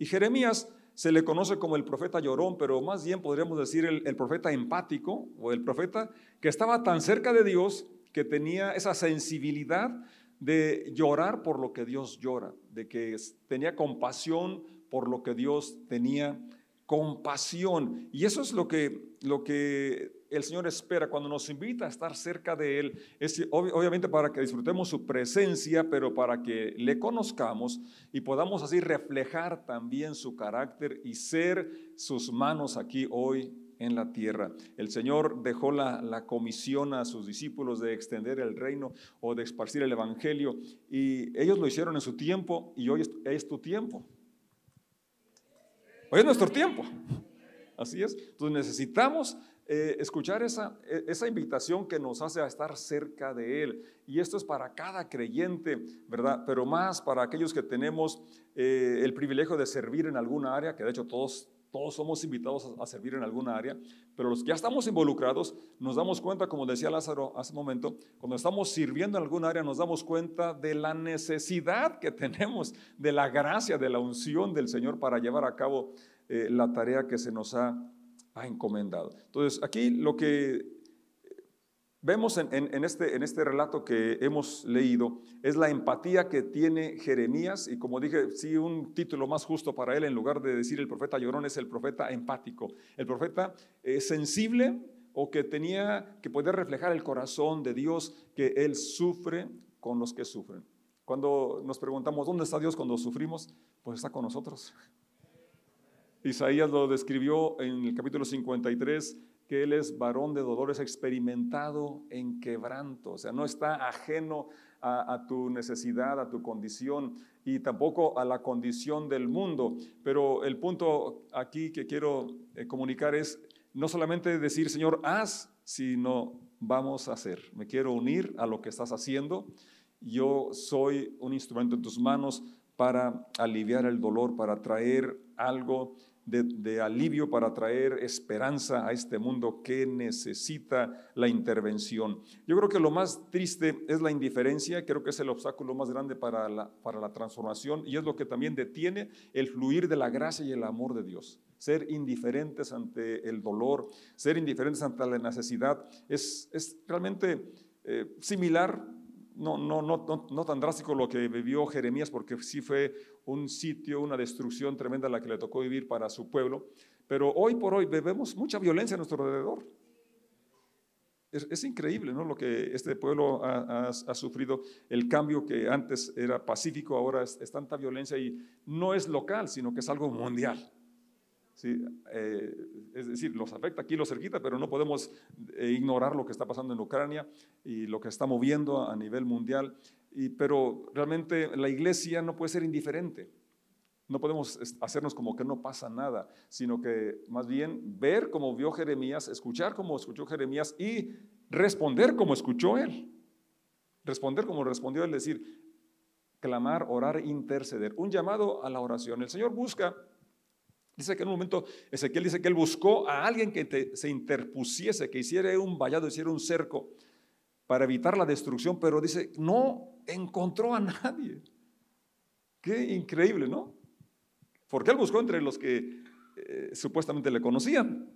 Y Jeremías se le conoce como el profeta llorón, pero más bien podríamos decir el, el profeta empático o el profeta que estaba tan cerca de Dios que tenía esa sensibilidad de llorar por lo que Dios llora, de que tenía compasión por lo que Dios tenía compasión. Y eso es lo que, lo que el Señor espera cuando nos invita a estar cerca de Él. Es obviamente para que disfrutemos su presencia, pero para que le conozcamos y podamos así reflejar también su carácter y ser sus manos aquí hoy en la tierra. El Señor dejó la, la, comisión a sus discípulos de extender el reino o de esparcir el Evangelio y ellos lo hicieron en su tiempo y hoy es, tu tiempo. Hoy es nuestro tiempo. Así es. Entonces necesitamos eh, escuchar esa, e, esa invitación que nos hace a estar cerca de Él. Y esto es para cada creyente, ¿verdad? Pero más para aquellos que tenemos eh, el privilegio de servir en alguna área, que de hecho todos todos somos invitados a, servir en alguna área, pero los que ya estamos involucrados nos damos cuenta, como decía Lázaro hace un momento, cuando estamos sirviendo en alguna área nos damos cuenta de la necesidad que tenemos, de la gracia, de la unción del Señor para llevar a cabo eh, la tarea que se nos ha, ha encomendado. Entonces, aquí lo que Vemos en, este, en, este, relato que hemos leído, es la empatía que tiene Jeremías, y como dije, sí, un título más justo para él, en lugar de decir el profeta llorón, es el profeta empático, el profeta eh, sensible o que tenía, que poder reflejar el corazón de Dios, que él sufre con los que sufren. Cuando nos preguntamos, ¿dónde está Dios cuando sufrimos? Pues está con nosotros. Isaías lo describió en el capítulo 53 que Él es varón de dolores, experimentado en quebranto, o sea, no está ajeno a, tu necesidad, a tu condición y tampoco a la condición del mundo. Pero el punto aquí que quiero eh, comunicar es no solamente decir, Señor, haz, sino vamos a hacer. Me quiero unir a lo que estás haciendo. Yo soy un instrumento en tus manos para aliviar el dolor, para traer algo de, alivio para traer esperanza a este mundo que necesita la intervención. Yo creo que lo más triste es la indiferencia, creo que es el obstáculo más grande para la, para la transformación y es lo que también detiene el fluir de la gracia y el amor de Dios. Ser indiferentes ante el dolor, ser indiferentes ante la necesidad, es, es realmente eh, similar no, no, no, no, tan drástico lo que vivió Jeremías, porque sí fue un sitio, una destrucción tremenda la que le tocó vivir para su pueblo, pero hoy por hoy vemos mucha violencia a nuestro alrededor. Es, increíble ¿no? lo que este pueblo ha, sufrido, el cambio que antes era pacífico, ahora es tanta violencia y no es local, sino que es algo mundial. Eh, es decir, los afecta aquí, los cerquita, pero no podemos eh, ignorar lo que está pasando en Ucrania y lo que está moviendo a nivel mundial. Y, pero realmente la iglesia no puede ser indiferente. No podemos hacernos como que no pasa nada, sino que más bien ver como vio Jeremías, escuchar como escuchó Jeremías y responder como escuchó él. Responder como respondió él, decir, clamar, orar, interceder. Un llamado a la oración. El Señor busca Dice que en un momento Ezequiel dice que él buscó a alguien que se interpusiese, que hiciera un vallado, hiciera un cerco para evitar la destrucción, pero dice, no encontró a nadie. Qué increíble, ¿no? Porque él buscó entre los que eh, supuestamente le conocían,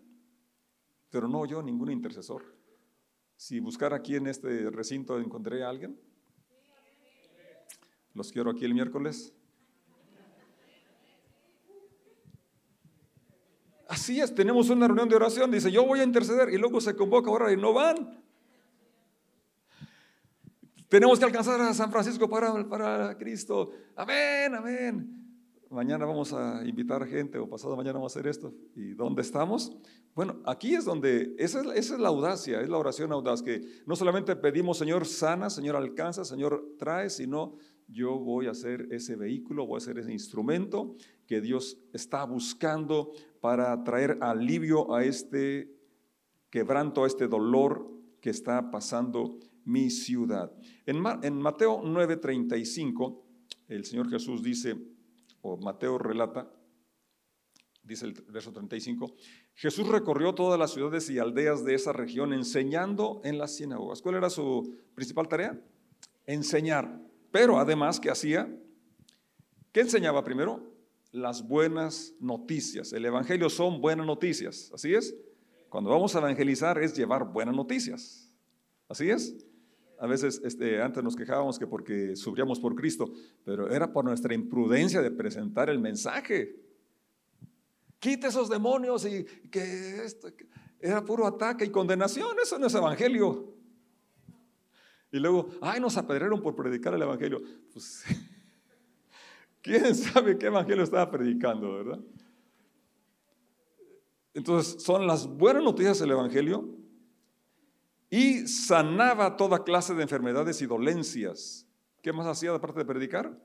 pero no oyó ningún intercesor. Si buscar aquí en este recinto encontré a alguien, los quiero aquí el miércoles. Así es, tenemos una reunión de oración, dice, yo voy a interceder y luego se convoca ahora y no van. Tenemos que alcanzar a San Francisco para, para Cristo. Amén, amén. Mañana vamos a invitar gente o pasado mañana vamos a hacer esto. ¿Y dónde estamos? Bueno, aquí es donde, esa es, esa es la audacia, es la oración audaz, que no solamente pedimos, Señor, sana, Señor, alcanza, Señor, trae, sino yo voy a ser ese vehículo, voy a ser ese instrumento que Dios está buscando para traer alivio a este quebranto, a este dolor que está pasando mi ciudad. En, en Mateo 9:35, el Señor Jesús dice, o Mateo relata, dice el verso 35, Jesús recorrió todas las ciudades y aldeas de esa región enseñando en las sinagogas. ¿Cuál era su principal tarea? Enseñar. Pero además, ¿qué hacía? ¿Qué enseñaba primero? Las buenas noticias. El Evangelio son buenas noticias, ¿así es? Cuando vamos a evangelizar es llevar buenas noticias, ¿así es? A veces este, antes nos quejábamos que porque sufríamos por Cristo, pero era por nuestra imprudencia de presentar el mensaje. Quite esos demonios y que esto era puro ataque y condenación, eso no es evangelio. Y luego, ay, nos apedrearon por predicar el evangelio. Pues, ¿quién sabe qué evangelio estaba predicando, verdad? Entonces, son las buenas noticias del evangelio y sanaba toda clase de enfermedades y dolencias. ¿Qué más hacía de parte de predicar?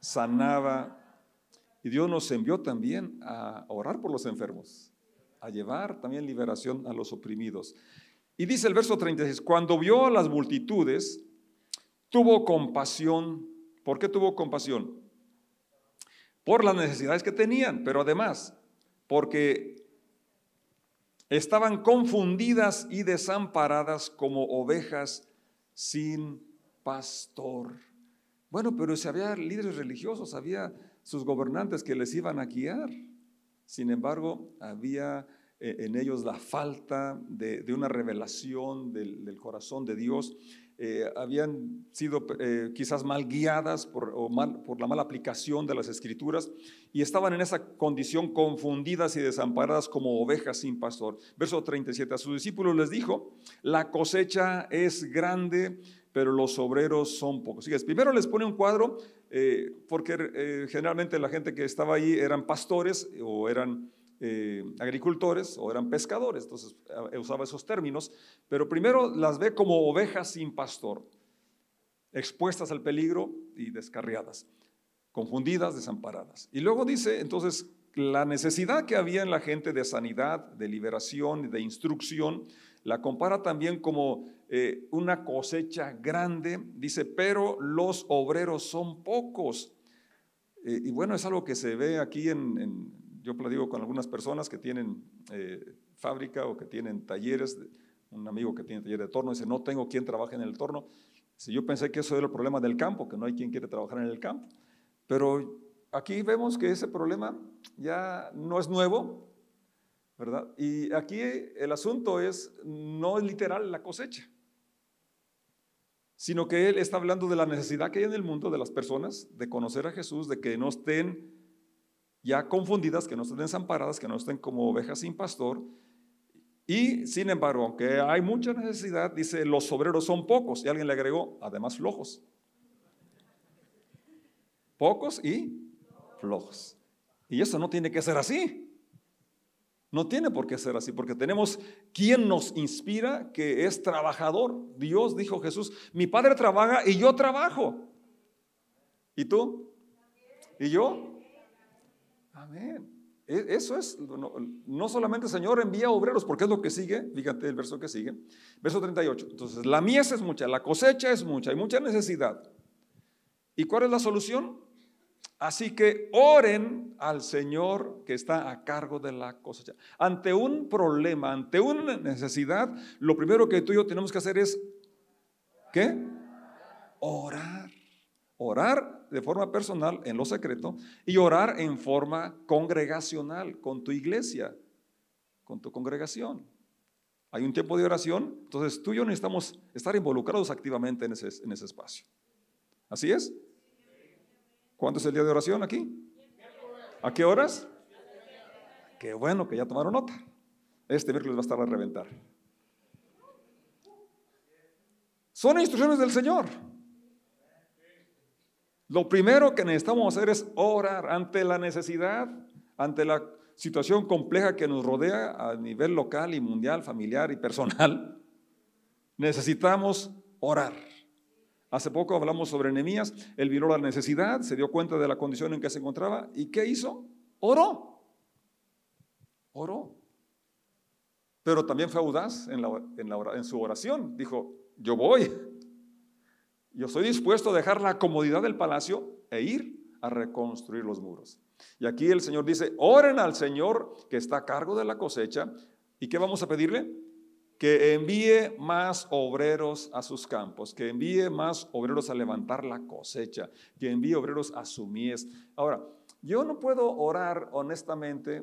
Sanaba. Y Dios nos envió también a orar por los enfermos, a llevar también liberación a los oprimidos. Y dice el verso 36, cuando vio a las multitudes, tuvo compasión. ¿Por qué tuvo compasión? Por las necesidades que tenían, pero además, porque Estaban confundidas y desamparadas como ovejas sin pastor. Bueno, pero si había líderes religiosos, había sus gobernantes que les iban a guiar. Sin embargo, había eh, en ellos la falta de, una revelación del, corazón de Dios. Eh, habían sido eh, quizás mal guiadas por, por la mala aplicación de las escrituras y estaban en esa condición confundidas y desamparadas como ovejas sin pastor. Verso 37, a sus discípulos les dijo, la cosecha es grande, pero los obreros son pocos. primero les pone un cuadro, porque generalmente la gente que estaba ahí eran pastores o eran eh, agricultores o eran pescadores, entonces eh, usaba esos términos, pero primero las ve como ovejas sin pastor, expuestas al peligro y descarriadas, confundidas, desamparadas. Y luego dice entonces la necesidad que había en la gente de sanidad, de liberación, de instrucción, la compara también como eh, una cosecha grande, dice, pero los obreros son pocos. y bueno, es algo que se ve aquí en yo platico con algunas personas que tienen eh, fábrica o que tienen talleres, un amigo que tiene taller de torno dice, no tengo quien trabaje en el torno. Si yo pensé que eso era el problema del campo, que no hay quien quiere trabajar en el campo. Pero aquí vemos que ese problema ya no es nuevo, ¿verdad? Y aquí el asunto es, no es literal la cosecha, sino que él está hablando de la necesidad que hay en el mundo de las personas de conocer a Jesús, de que no estén ya confundidas, que no estén desamparadas, que no estén como ovejas sin pastor. Y sin embargo, aunque hay mucha necesidad, dice, los obreros son pocos. Y alguien le agregó, además flojos. Pocos y flojos. Y eso no tiene que ser así. No tiene por qué ser así, porque tenemos quien nos inspira, que es trabajador. Dios dijo Jesús, mi Padre trabaja y yo trabajo. ¿Y tú? ¿Y yo? Amén. E, eso es, no, solamente Señor envía obreros, porque es lo que sigue, fíjate el verso que sigue, verso 38. Entonces, la mies es mucha, la cosecha es mucha, hay mucha necesidad. ¿Y cuál es la solución? Así que oren al Señor que está a cargo de la cosecha. Ante un problema, ante una necesidad, lo primero que tú y yo tenemos que hacer es, ¿qué? Orar. Orar de forma personal en lo secreto y orar en forma congregacional con tu iglesia, con tu congregación. Hay un tiempo de oración, entonces tú y yo necesitamos estar involucrados activamente en ese, en ese espacio. ¿Así es? ¿Cuándo es el día de oración aquí? ¿A qué horas? Qué bueno que ya tomaron nota. Este miércoles va a estar a reventar. Son instrucciones del Señor. Lo primero que necesitamos hacer es orar ante la necesidad, ante la situación compleja que nos rodea a nivel local y mundial, familiar y personal. Necesitamos orar. Hace poco hablamos sobre Nehemías, él vio la necesidad, se dio cuenta de la condición en que se encontraba y ¿qué hizo? Oró. Oró. Pero también fue audaz en, en su oración. Dijo, yo voy, yo estoy dispuesto a dejar la comodidad del palacio e ir a reconstruir los muros. Y aquí el Señor dice, oren al Señor que está a cargo de la cosecha. ¿Y qué vamos a pedirle? Que envíe más obreros a sus campos, que envíe más obreros a levantar la cosecha, que envíe obreros a su mies. Ahora, yo no puedo orar honestamente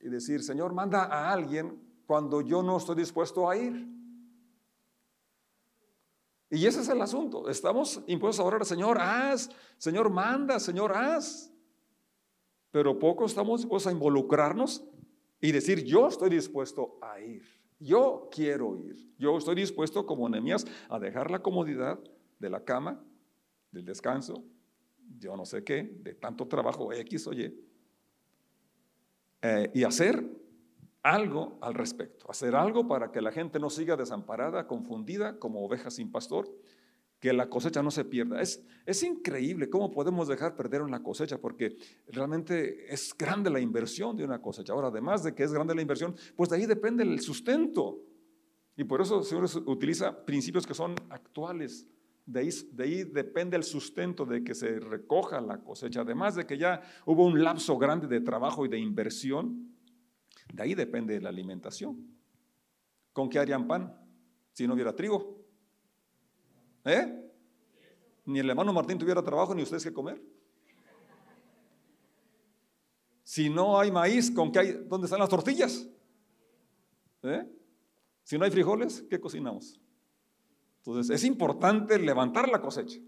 y decir, Señor, manda a alguien cuando yo no estoy dispuesto a ir. Y ese es el asunto. Estamos impuestos a orar, Señor, haz, Señor, manda, Señor, haz. Pero poco estamos dispuestos a involucrarnos y decir, yo estoy dispuesto a ir. Yo quiero ir. Yo estoy dispuesto, como Nehemías, a dejar la comodidad de la cama, del descanso, yo no sé qué, de tanto trabajo X o Y, eh, y hacer algo al respecto, hacer algo para que la gente no siga desamparada, confundida, como oveja sin pastor, que la cosecha no se pierda. Es, es increíble cómo podemos dejar perder una cosecha, porque realmente es grande la inversión de una cosecha. Ahora, además de que es grande la inversión, pues de ahí depende el sustento. Y por eso el Señor utiliza principios que son actuales. De ahí, de ahí, depende el sustento de que se recoja la cosecha. Además de que ya hubo un lapso grande de trabajo y de inversión, de ahí depende la alimentación. ¿Con qué harían pan si no hubiera trigo? ¿Eh? Ni el hermano Martín tuviera trabajo ni ustedes que comer. Si no hay maíz, ¿con qué hay? ¿Dónde están las tortillas? ¿Eh? Si no hay frijoles, ¿qué cocinamos? Entonces, es importante levantar la cosecha.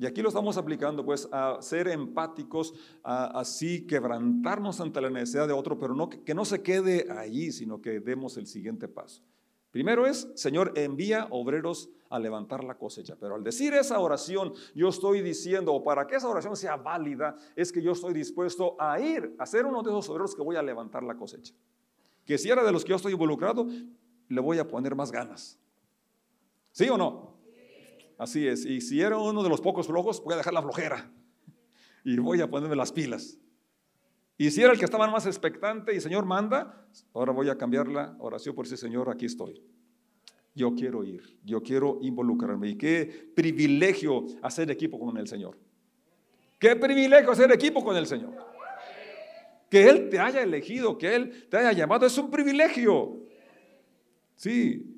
Y aquí lo estamos aplicando, pues, a ser empáticos, a así quebrantarnos ante la necesidad de otro, pero que no se quede allí, sino que demos el siguiente paso. Primero es, Señor, envía obreros a levantar la cosecha. Pero al decir esa oración, yo estoy diciendo, o para que esa oración sea válida, es que yo estoy dispuesto a ir a ser uno de esos obreros que voy a levantar la cosecha. Que si era de los que yo estoy involucrado, le voy a poner más ganas. ¿Sí o no? Así es. Y si era uno de los pocos flojos, voy a dejar la flojera. Y voy a ponerme las pilas. Y si era el que estaba más expectante y Señor manda, ahora voy a cambiar la oración por ese Señor, aquí estoy. Yo quiero ir, yo quiero involucrarme. Y qué privilegio hacer equipo con el Señor. Qué privilegio hacer equipo con el Señor. Que Él te haya elegido, que Él te haya llamado, es un privilegio. Sí.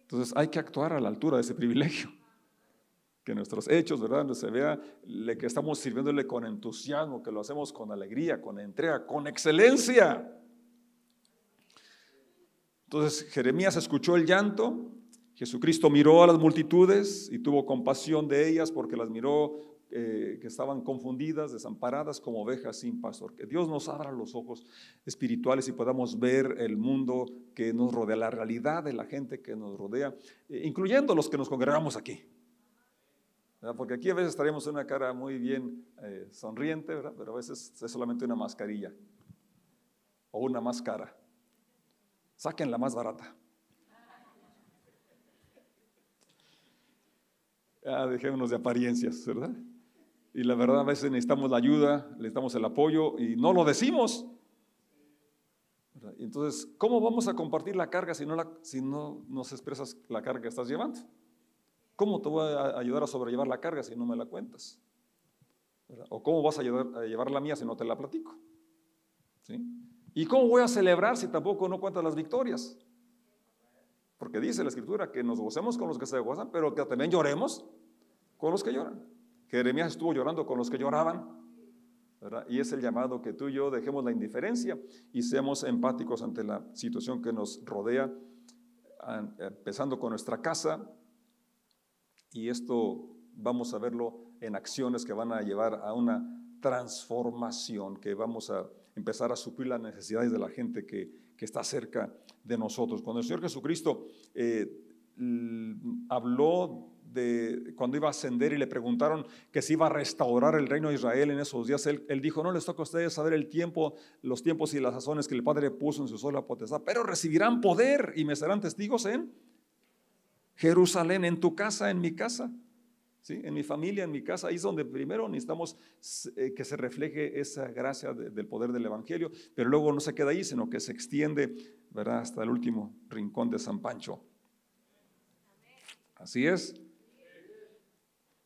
Entonces hay que actuar a la altura de ese privilegio. Que nuestros hechos, ¿verdad? Se vea que estamos sirviéndole con entusiasmo, que lo hacemos con alegría, con entrega, con excelencia. Entonces Jeremías escuchó el llanto, Jesucristo miró a las multitudes y tuvo compasión de ellas porque las miró eh, que estaban confundidas, desamparadas como ovejas sin pastor. Que Dios nos abra los ojos espirituales y podamos ver el mundo que nos rodea, la realidad de la gente que nos rodea, eh, incluyendo los que nos congregamos aquí. Porque aquí a veces estaríamos una cara muy bien eh, sonriente, ¿verdad? pero a veces es solamente una mascarilla o una máscara. Saquen la más barata. Ah, dejémonos de apariencias, ¿verdad? Y la verdad a veces necesitamos la ayuda, necesitamos el apoyo y no lo decimos. Entonces, ¿cómo vamos a compartir la carga si no, si no nos expresas la carga que estás llevando? ¿Cómo te voy a ayudar a sobrellevar la carga si no me la cuentas? ¿O cómo vas a, ayudar a llevar la mía si no te la platico? ¿Sí? ¿Y cómo voy a celebrar si tampoco no cuentas las victorias? Porque dice la escritura que nos gocemos con los que se gozan, pero que también lloremos con los que lloran. Jeremías estuvo llorando con los que lloraban. Y es el llamado que tú y yo dejemos la indiferencia y seamos empáticos ante la situación que nos rodea, empezando con nuestra casa. Y esto vamos a verlo en acciones que van a llevar a una transformación, que vamos a empezar a suplir las necesidades de la gente que, está cerca de nosotros. Cuando el Señor Jesucristo eh, habló cuando iba a ascender y le preguntaron que si iba a restaurar el reino de Israel en esos días, él, dijo, no les toca a ustedes saber el tiempo, los tiempos y las sazones que el Padre puso en su sola potestad, pero recibirán poder y me serán testigos en Jerusalén, en tu casa, en mi casa. ¿Sí? En mi familia, en mi casa, ahí es donde primero necesitamos eh, que se refleje esa gracia del poder del Evangelio, pero luego no se queda ahí, sino que se extiende ¿verdad? hasta el último rincón de San Pancho. Así es.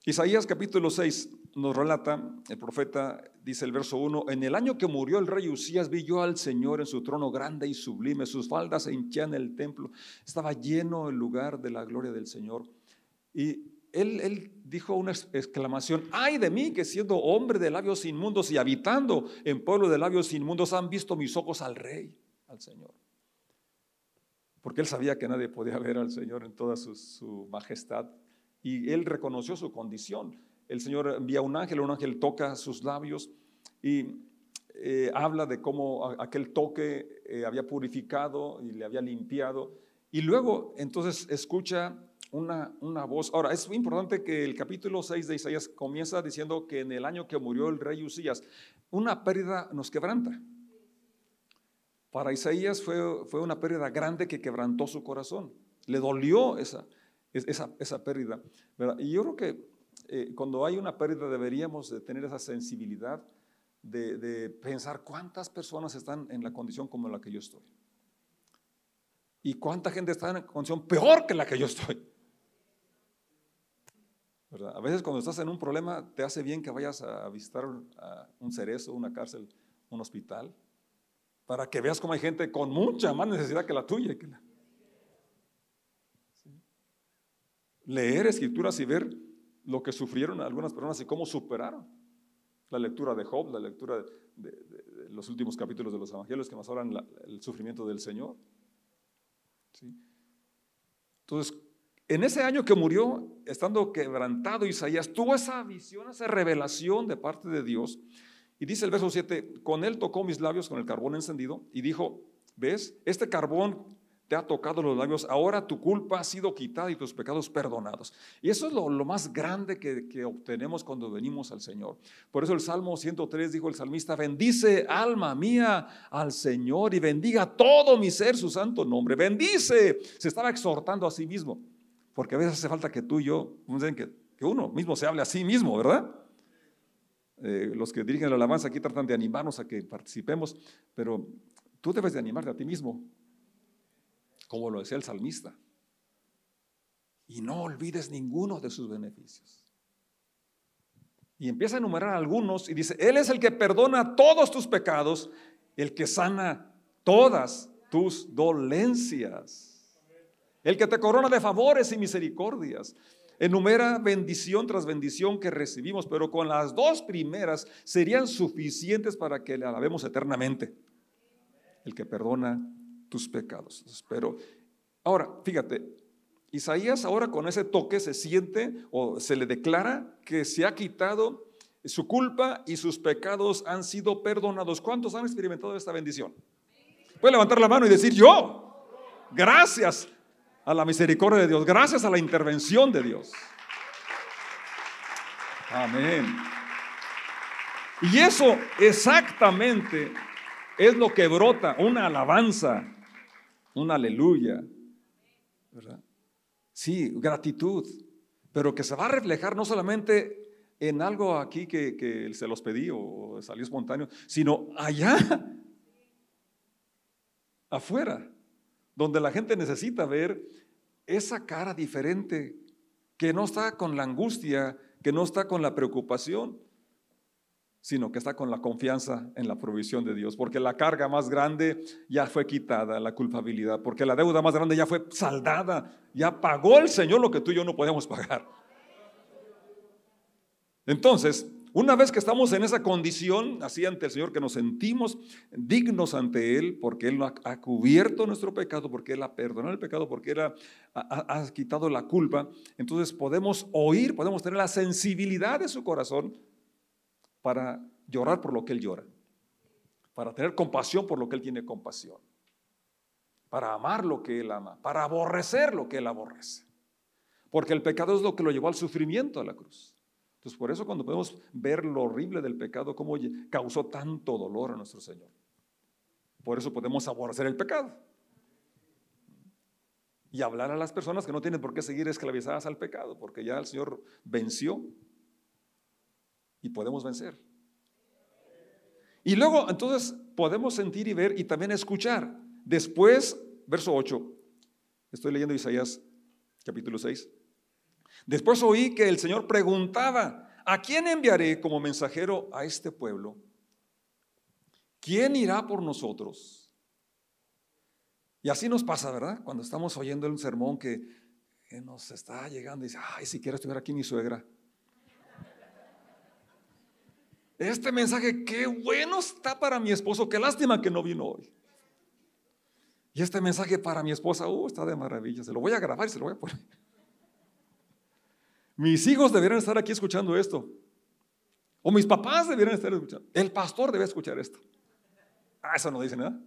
Isaías capítulo 6 nos relata, el profeta dice el verso 1, en el año que murió el rey Usías vi yo al Señor en su trono grande y sublime, sus faldas se hinchían el templo, estaba lleno el lugar de la gloria del Señor. Y él, él dijo una exclamación, ay de mí que siendo hombre de labios inmundos y habitando en pueblo de labios inmundos han visto mis ojos al rey, al Señor. Porque él sabía que nadie podía ver al Señor en toda su, majestad y él reconoció su condición. El Señor envía un ángel, un ángel toca sus labios y eh, habla de cómo aquel toque eh, había purificado y le había limpiado. Y luego entonces escucha una, una voz. Ahora, es muy importante que el capítulo 6 de Isaías comienza diciendo que en el año que murió el rey Usías, una pérdida nos quebranta. Para Isaías fue, fue una pérdida grande que quebrantó su corazón. Le dolió esa, esa, esa pérdida. Y yo creo que eh, cuando hay una pérdida deberíamos de tener esa sensibilidad de, de pensar cuántas personas están en la condición como la que yo estoy. Y cuánta gente está en condición peor que la que yo estoy. A veces cuando estás en un problema te hace bien que vayas a visitar un cerezo, una cárcel, un hospital, para que veas cómo hay gente con mucha más necesidad que la tuya. Leer escrituras y ver lo que sufrieron algunas personas y cómo superaron. La lectura de Job, la lectura de, los últimos capítulos de los evangelios que más hablan del sufrimiento del Señor. Entonces, en ese año que murió, estando quebrantado Isaías, tuvo esa visión, esa revelación de parte de Dios. Y dice el verso 7, con él tocó mis labios con el carbón encendido y dijo, ¿ves? Este carbón te ha tocado los labios, ahora tu culpa ha sido quitada y tus pecados perdonados. Y eso es lo, más grande que, obtenemos cuando venimos al Señor. Por eso el Salmo 103 dijo el salmista, bendice alma mía al Señor y bendiga todo mi ser su santo nombre. Bendice. Se estaba exhortando a sí mismo. Porque a veces hace falta que tú y yo, que, que uno mismo se hable a sí mismo, ¿verdad? Eh, los que dirigen la alabanza aquí tratan de animarnos a que participemos, pero tú debes de animarte a ti mismo, como lo decía el salmista. Y no olvides ninguno de sus beneficios. Y empieza a enumerar algunos y dice, Él es el que perdona todos tus pecados, el que sana todas tus dolencias el que te corona de favores y misericordias. Enumera bendición tras bendición que recibimos, pero con las dos primeras serían suficientes para que le alabemos eternamente. El que perdona tus pecados. Pero ahora, fíjate, Isaías ahora con ese toque se siente o se le declara que se ha quitado su culpa y sus pecados han sido perdonados. ¿Cuántos han experimentado esta bendición? Puede levantar la mano y decir, yo, gracias a la misericordia de Dios, gracias a la intervención de Dios. Amén. Y eso exactamente es lo que brota, una alabanza, una aleluya. ¿verdad? Sí, gratitud, pero que se va a reflejar no solamente en algo aquí que, que se los pedí o salió espontáneo, sino allá, afuera donde la gente necesita ver esa cara diferente, que no está con la angustia, que no está con la preocupación, sino que está con la confianza en la provisión de Dios, porque la carga más grande ya fue quitada, la culpabilidad, porque la deuda más grande ya fue saldada, ya pagó el Señor lo que tú y yo no podemos pagar. Entonces, una vez que estamos en esa condición, así ante el Señor, que nos sentimos dignos ante Él, porque Él ha, cubierto nuestro pecado, porque Él ha perdonado el pecado, porque Él ha, quitado la culpa, entonces podemos oír, podemos tener la sensibilidad de su corazón para llorar por lo que Él llora, para tener compasión por lo que Él tiene compasión, para amar lo que Él ama, para aborrecer lo que Él aborrece. Porque el pecado es lo que lo llevó al sufrimiento a la cruz. Entonces, por eso cuando podemos ver lo horrible del pecado, cómo causó tanto dolor a nuestro Señor. Por eso podemos aborrecer el pecado. Y hablar a las personas que no tienen por qué seguir esclavizadas al pecado, porque ya el Señor venció y podemos vencer. Y luego, entonces, podemos sentir y ver y también escuchar. Después, verso 8, estoy leyendo Isaías capítulo 6. Después oí que el Señor preguntaba, ¿a quién enviaré como mensajero a este pueblo? ¿Quién irá por nosotros? Y así nos pasa, ¿verdad? Cuando estamos oyendo un sermón que que nos está llegando y dice, ay, si quiero estuviera aquí mi suegra. Este mensaje, qué bueno está para mi esposo, qué lástima que no vino hoy. Y este mensaje para mi esposa, uh, está de maravilla, se lo voy a grabar y se lo voy a poner. Mis hijos deberían estar aquí escuchando esto. O mis papás deberían estar escuchando. El pastor debe escuchar esto. Ah, eso no dice nada.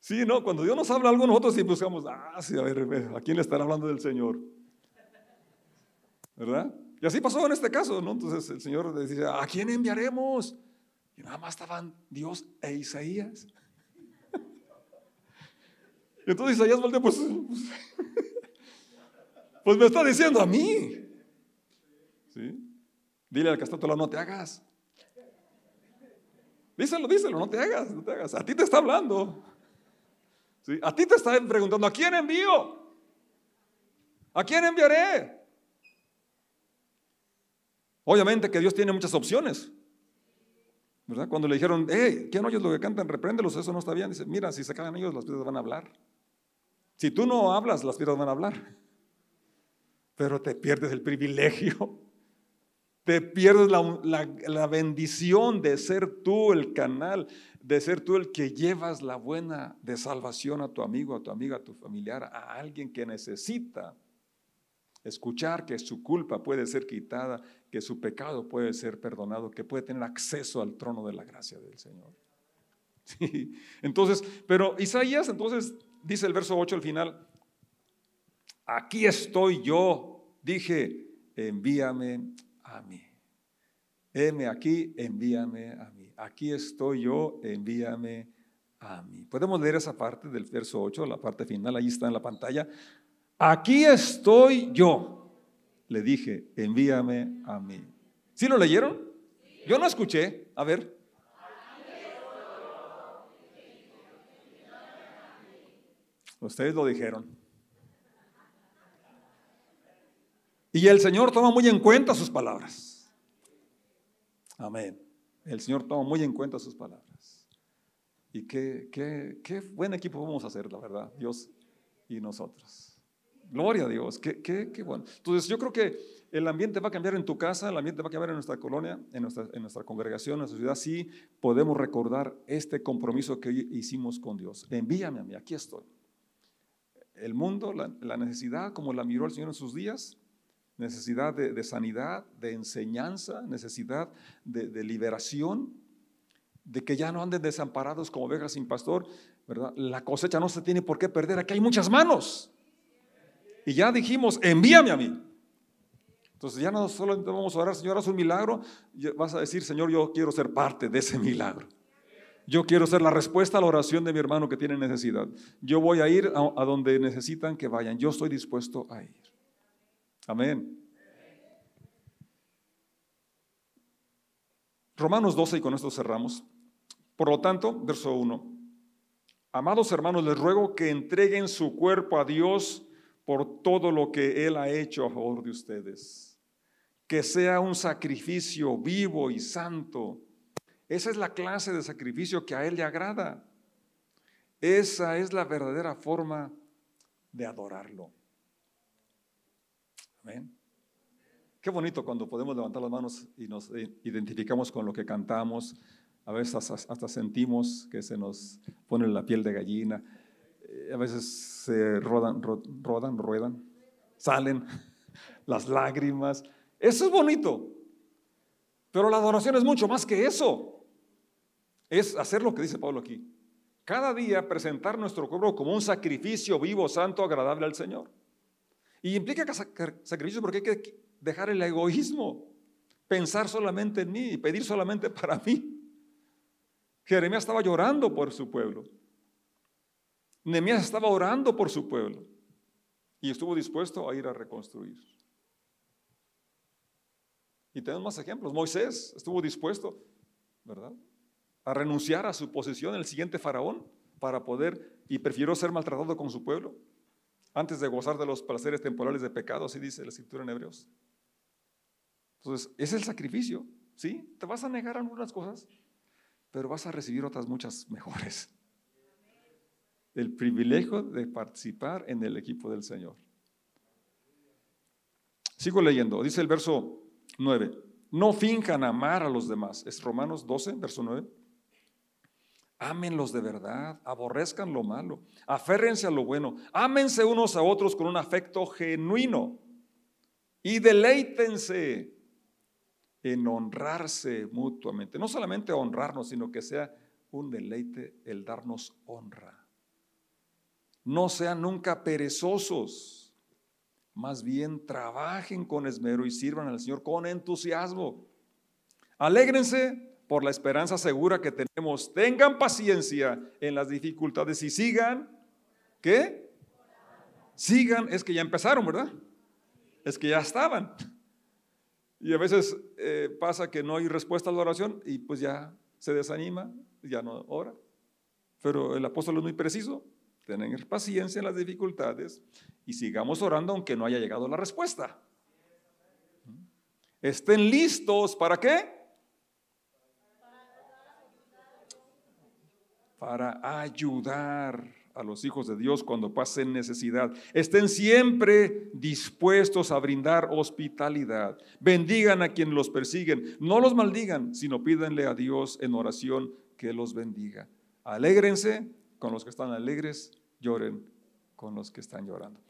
Sí, no, cuando Dios nos habla algo, nosotros sí buscamos, ah, sí, a ver, ¿a quién le estará hablando del Señor? ¿Verdad? Y así pasó en este caso, ¿no? Entonces el Señor le dice, ¿a quién enviaremos? Y nada más estaban Dios e Isaías. Y entonces Isaías volteó, pues, pues, me está diciendo a mí. ¿Sí? Dile al que está a tu lado, no te hagas. Díselo, díselo, no te hagas, no te hagas. A ti te está hablando. A ti te están preguntando, ¿a quién envío? ¿A quién enviaré? Obviamente que Dios tiene muchas opciones. ¿verdad? Cuando le dijeron, hey, ¿quién oyes lo que cantan? Repréndelos, eso no está bien. Dice, mira, si se cagan ellos, las piedras van a hablar. Si tú no hablas, las piedras van a hablar. Pero te pierdes el privilegio. Te pierdes la, la bendición de ser tú el canal de ser tú el que llevas la buena de salvación a tu amigo, a tu amiga, a tu familiar, a alguien que necesita escuchar que su culpa puede ser quitada, que su pecado puede ser perdonado, que puede tener acceso al trono de la gracia del Señor. Entonces, pero Isaías entonces dice el verso 8 al final, aquí estoy yo, dije, envíame a mí. Heme aquí, envíame a mí aquí estoy yo, envíame a mí. Podemos leer esa parte del verso 8, la parte final, ahí está en la pantalla. Aquí estoy yo, le dije, envíame a mí. ¿Sí lo leyeron? Yo no escuché, a ver. Ustedes lo dijeron. Y el Señor toma muy en cuenta sus palabras. Amén. El Señor toma muy en cuenta sus palabras. Y qué, qué, qué buen equipo vamos a hacer, la verdad, Dios y nosotros. Gloria a Dios, qué, qué, qué bueno. Entonces yo creo que el ambiente va a cambiar en tu casa, el ambiente va a cambiar en nuestra colonia, en nuestra, en nuestra congregación, en nuestra ciudad, si podemos recordar este compromiso que hicimos con Dios. Envíame a mí, aquí estoy. El mundo, la, necesidad, como la miró el Señor en sus días, necesidad de, sanidad, de enseñanza, necesidad de, liberación, de que ya no anden desamparados como ovejas sin pastor, ¿verdad? La cosecha no se tiene por qué perder, aquí hay muchas manos. Y ya dijimos, envíame a mí. Entonces ya no solo vamos a orar, Señor, haz un milagro, vas a decir, Señor, yo quiero ser parte de ese milagro. Yo quiero ser la respuesta a la oración de mi hermano que tiene necesidad. Yo voy a ir a donde necesitan que vayan. Yo estoy dispuesto a ir. Amén. Romanos 12, y con esto cerramos. Por lo tanto, verso 1. Amados hermanos, les ruego que entreguen su cuerpo a Dios por todo lo que Él ha hecho a favor de ustedes. Que sea un sacrificio vivo y santo. Esa es la clase de sacrificio que a Él le agrada. Esa es la verdadera forma de adorarlo. Qué bonito cuando podemos levantar las manos y nos identificamos con lo que cantamos. A veces hasta, sentimos que se nos pone la piel de gallina. Eh, a veces se rodan, rodan, ruedan, salen las lágrimas. Eso es bonito. Pero la adoración es mucho más que eso. Es hacer lo que dice Pablo aquí. Cada día presentar nuestro cuerpo como un sacrificio vivo, santo, agradable al Señor. Y implica sacrificio porque hay que dejar el egoísmo, pensar solamente en mí y pedir solamente para mí. Jeremías estaba llorando por su pueblo. Nehemías estaba orando por su pueblo y estuvo dispuesto a ir a reconstruir. Y tenemos más ejemplos. Moisés estuvo dispuesto, ¿verdad? A renunciar a su posición en el siguiente faraón para poder y prefirió ser maltratado con su pueblo antes de gozar de los placeres temporales de pecado, así dice la escritura en Hebreos. Entonces, es el sacrificio, ¿sí? Te vas a negar algunas cosas, pero vas a recibir otras muchas mejores. El privilegio de participar en el equipo del Señor. Sigo leyendo, dice el verso 9, no finjan amar a los demás. Es Romanos 12, verso 9. Ámenlos de verdad, aborrezcan lo malo, aférrense a lo bueno, ámense unos a otros con un afecto genuino y deleítense en honrarse mutuamente. No solamente honrarnos, sino que sea un deleite el darnos honra. No sean nunca perezosos, más bien trabajen con esmero y sirvan al Señor con entusiasmo. Alégrense por la esperanza segura que tenemos. Tengan paciencia en las dificultades y sigan, ¿qué? Sigan, es que ya empezaron, ¿verdad? Es que ya estaban. Y a veces eh, pasa que no hay respuesta a la oración y pues ya se desanima, ya no ora. Pero el apóstol es muy preciso. Tener paciencia en las dificultades y sigamos orando aunque no haya llegado la respuesta. Estén listos para qué? Para ayudar a los hijos de Dios cuando pasen necesidad. Estén siempre dispuestos a brindar hospitalidad. Bendigan a quien los persiguen. No los maldigan, sino pídenle a Dios en oración que los bendiga. Alégrense con los que están alegres, lloren con los que están llorando.